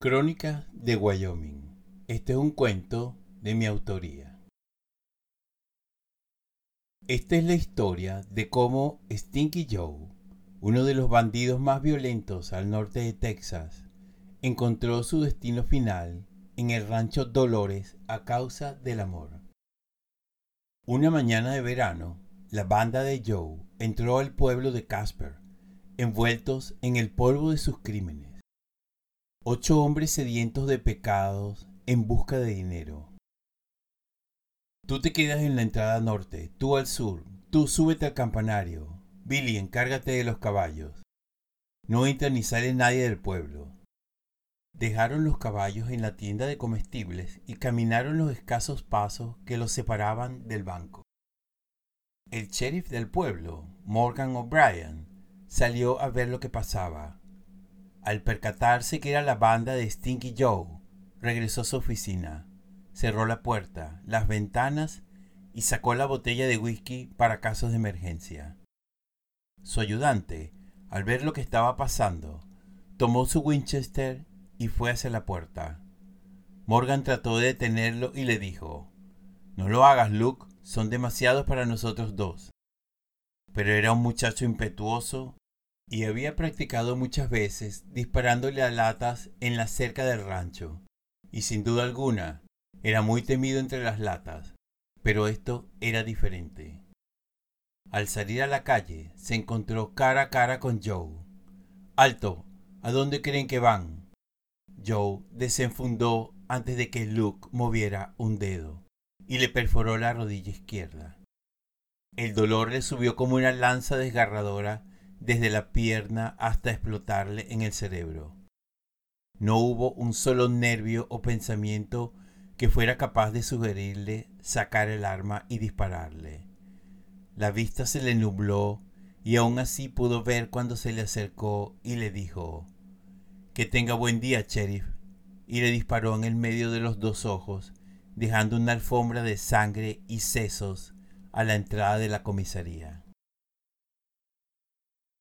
Crónica de Wyoming. Este es un cuento de mi autoría. Esta es la historia de cómo Stinky Joe, uno de los bandidos más violentos al norte de Texas, encontró su destino final en el rancho Dolores a causa del amor. Una mañana de verano, la banda de Joe entró al pueblo de Casper, envueltos en el polvo de sus crímenes. Ocho hombres sedientos de pecados en busca de dinero. Tú te quedas en la entrada norte, tú al sur, tú súbete al campanario. Billy, encárgate de los caballos. No entra ni sale nadie del pueblo. Dejaron los caballos en la tienda de comestibles y caminaron los escasos pasos que los separaban del banco. El sheriff del pueblo, Morgan O'Brien, salió a ver lo que pasaba. Al percatarse que era la banda de Stinky Joe, regresó a su oficina, cerró la puerta, las ventanas y sacó la botella de whisky para casos de emergencia. Su ayudante, al ver lo que estaba pasando, tomó su Winchester y fue hacia la puerta. Morgan trató de detenerlo y le dijo, No lo hagas, Luke, son demasiados para nosotros dos. Pero era un muchacho impetuoso y había practicado muchas veces disparándole a latas en la cerca del rancho, y sin duda alguna era muy temido entre las latas, pero esto era diferente. Al salir a la calle se encontró cara a cara con Joe. Alto, ¿a dónde creen que van? Joe desenfundó antes de que Luke moviera un dedo y le perforó la rodilla izquierda. El dolor le subió como una lanza desgarradora desde la pierna hasta explotarle en el cerebro. No hubo un solo nervio o pensamiento que fuera capaz de sugerirle sacar el arma y dispararle. La vista se le nubló y aún así pudo ver cuando se le acercó y le dijo Que tenga buen día, sheriff, y le disparó en el medio de los dos ojos, dejando una alfombra de sangre y sesos a la entrada de la comisaría.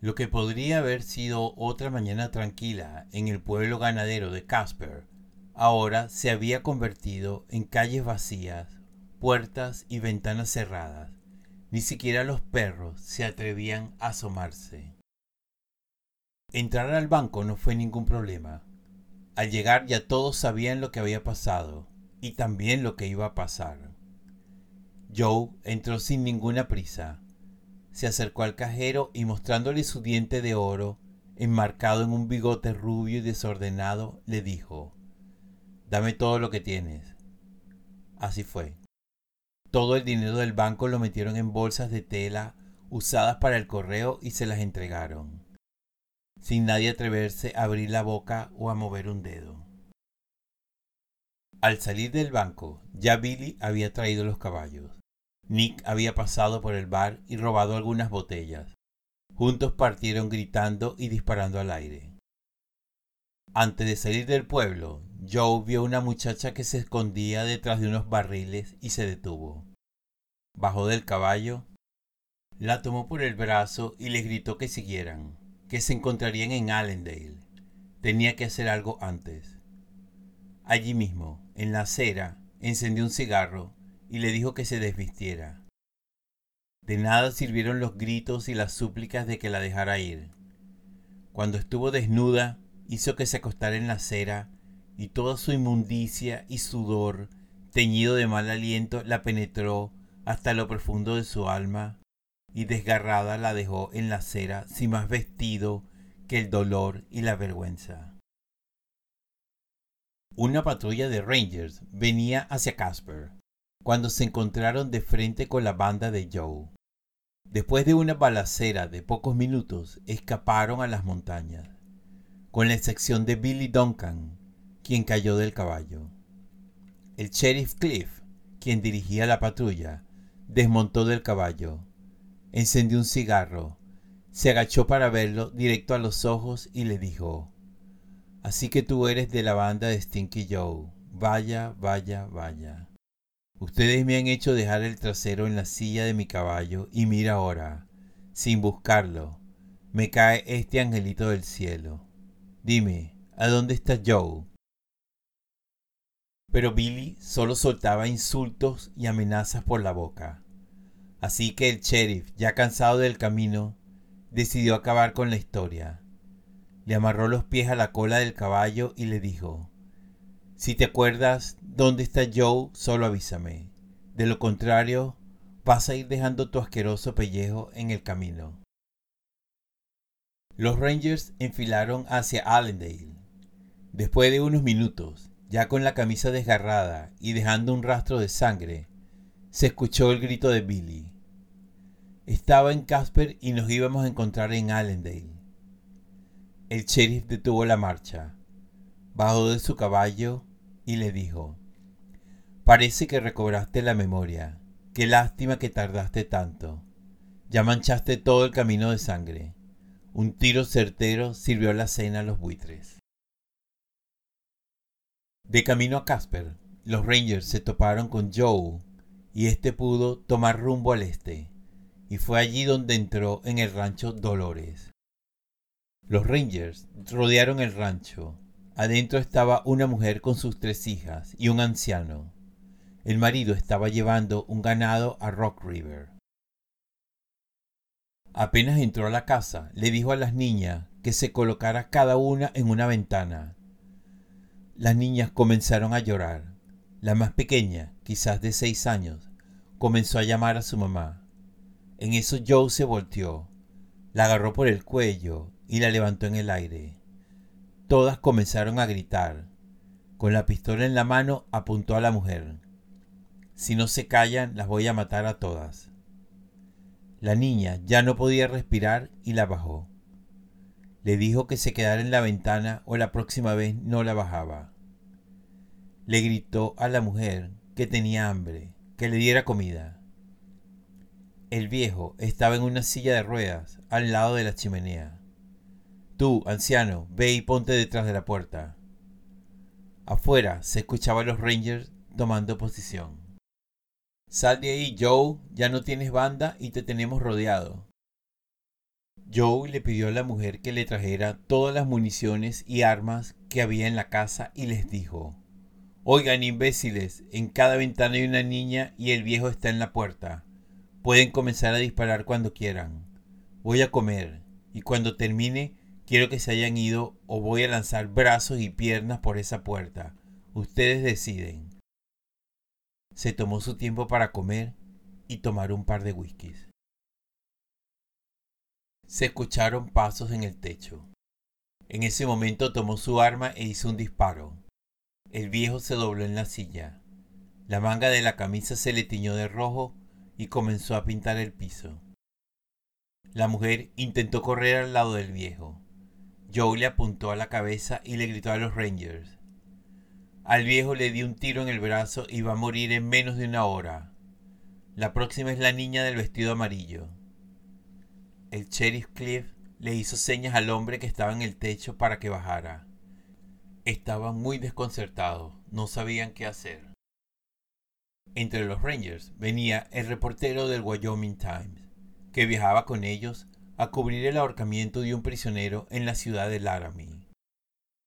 Lo que podría haber sido otra mañana tranquila en el pueblo ganadero de Casper, ahora se había convertido en calles vacías, puertas y ventanas cerradas. Ni siquiera los perros se atrevían a asomarse. Entrar al banco no fue ningún problema. Al llegar ya todos sabían lo que había pasado y también lo que iba a pasar. Joe entró sin ninguna prisa se acercó al cajero y mostrándole su diente de oro, enmarcado en un bigote rubio y desordenado, le dijo, Dame todo lo que tienes. Así fue. Todo el dinero del banco lo metieron en bolsas de tela usadas para el correo y se las entregaron, sin nadie atreverse a abrir la boca o a mover un dedo. Al salir del banco, ya Billy había traído los caballos. Nick había pasado por el bar y robado algunas botellas. Juntos partieron gritando y disparando al aire. Antes de salir del pueblo, Joe vio una muchacha que se escondía detrás de unos barriles y se detuvo. Bajó del caballo, la tomó por el brazo y le gritó que siguieran, que se encontrarían en Allendale. Tenía que hacer algo antes. Allí mismo, en la acera, encendió un cigarro y le dijo que se desvistiera. De nada sirvieron los gritos y las súplicas de que la dejara ir. Cuando estuvo desnuda, hizo que se acostara en la acera, y toda su inmundicia y sudor, teñido de mal aliento, la penetró hasta lo profundo de su alma, y desgarrada la dejó en la acera sin más vestido que el dolor y la vergüenza. Una patrulla de Rangers venía hacia Casper cuando se encontraron de frente con la banda de Joe. Después de una balacera de pocos minutos, escaparon a las montañas, con la excepción de Billy Duncan, quien cayó del caballo. El sheriff Cliff, quien dirigía la patrulla, desmontó del caballo, encendió un cigarro, se agachó para verlo directo a los ojos y le dijo, Así que tú eres de la banda de Stinky Joe. Vaya, vaya, vaya. Ustedes me han hecho dejar el trasero en la silla de mi caballo y mira ahora, sin buscarlo, me cae este angelito del cielo. Dime, ¿a dónde está Joe? Pero Billy solo soltaba insultos y amenazas por la boca. Así que el sheriff, ya cansado del camino, decidió acabar con la historia. Le amarró los pies a la cola del caballo y le dijo, Si te acuerdas dónde está Joe, solo avísame. De lo contrario, vas a ir dejando tu asqueroso pellejo en el camino. Los Rangers enfilaron hacia Allendale. Después de unos minutos, ya con la camisa desgarrada y dejando un rastro de sangre, se escuchó el grito de Billy. Estaba en Casper y nos íbamos a encontrar en Allendale. El sheriff detuvo la marcha, bajó de su caballo y le dijo, Parece que recobraste la memoria. Qué lástima que tardaste tanto. Ya manchaste todo el camino de sangre. Un tiro certero sirvió la cena a los buitres. De camino a Casper, los Rangers se toparon con Joe y este pudo tomar rumbo al este, y fue allí donde entró en el rancho Dolores. Los Rangers rodearon el rancho. Adentro estaba una mujer con sus tres hijas y un anciano. El marido estaba llevando un ganado a Rock River. Apenas entró a la casa, le dijo a las niñas que se colocara cada una en una ventana. Las niñas comenzaron a llorar. La más pequeña, quizás de seis años, comenzó a llamar a su mamá. En eso Joe se volteó, la agarró por el cuello y la levantó en el aire. Todas comenzaron a gritar. Con la pistola en la mano apuntó a la mujer. Si no se callan, las voy a matar a todas. La niña ya no podía respirar y la bajó. Le dijo que se quedara en la ventana o la próxima vez no la bajaba. Le gritó a la mujer que tenía hambre, que le diera comida. El viejo estaba en una silla de ruedas al lado de la chimenea. Tú, anciano, ve y ponte detrás de la puerta. Afuera se escuchaban los Rangers tomando posición. Sal de ahí, Joe, ya no tienes banda y te tenemos rodeado. Joe le pidió a la mujer que le trajera todas las municiones y armas que había en la casa y les dijo, Oigan, imbéciles, en cada ventana hay una niña y el viejo está en la puerta. Pueden comenzar a disparar cuando quieran. Voy a comer y cuando termine quiero que se hayan ido o voy a lanzar brazos y piernas por esa puerta. Ustedes deciden se tomó su tiempo para comer y tomar un par de whiskies. Se escucharon pasos en el techo. En ese momento tomó su arma e hizo un disparo. El viejo se dobló en la silla. La manga de la camisa se le tiñó de rojo y comenzó a pintar el piso. La mujer intentó correr al lado del viejo. Joe le apuntó a la cabeza y le gritó a los Rangers. Al viejo le di un tiro en el brazo y va a morir en menos de una hora. La próxima es la niña del vestido amarillo. El sheriff Cliff le hizo señas al hombre que estaba en el techo para que bajara. Estaban muy desconcertados, no sabían qué hacer. Entre los Rangers venía el reportero del Wyoming Times, que viajaba con ellos a cubrir el ahorcamiento de un prisionero en la ciudad de Laramie.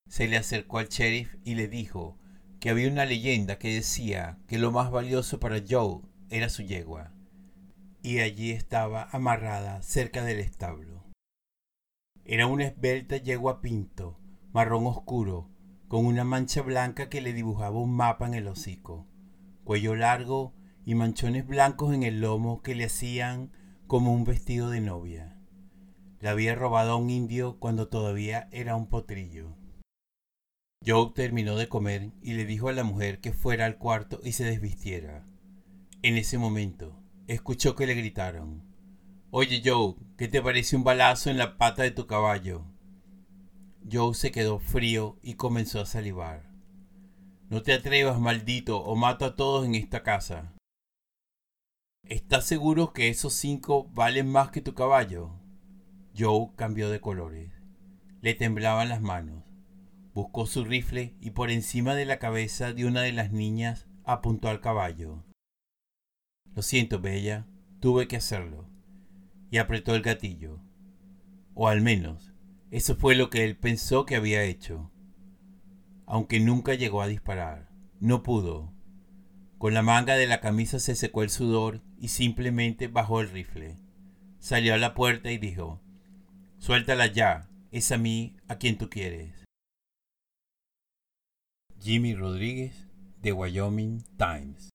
Se le acercó al sheriff y le dijo que había una leyenda que decía que lo más valioso para Joe era su yegua, y allí estaba amarrada cerca del establo. Era una esbelta yegua pinto, marrón oscuro, con una mancha blanca que le dibujaba un mapa en el hocico, cuello largo y manchones blancos en el lomo que le hacían como un vestido de novia. La había robado a un indio cuando todavía era un potrillo. Joe terminó de comer y le dijo a la mujer que fuera al cuarto y se desvistiera. En ese momento, escuchó que le gritaron, Oye Joe, ¿qué te parece un balazo en la pata de tu caballo? Joe se quedó frío y comenzó a salivar. No te atrevas, maldito, o mato a todos en esta casa. ¿Estás seguro que esos cinco valen más que tu caballo? Joe cambió de colores. Le temblaban las manos. Buscó su rifle y por encima de la cabeza de una de las niñas apuntó al caballo. Lo siento, Bella, tuve que hacerlo. Y apretó el gatillo. O al menos, eso fue lo que él pensó que había hecho. Aunque nunca llegó a disparar. No pudo. Con la manga de la camisa se secó el sudor y simplemente bajó el rifle. Salió a la puerta y dijo, Suéltala ya, es a mí a quien tú quieres. Jimmy Rodríguez, de Wyoming Times.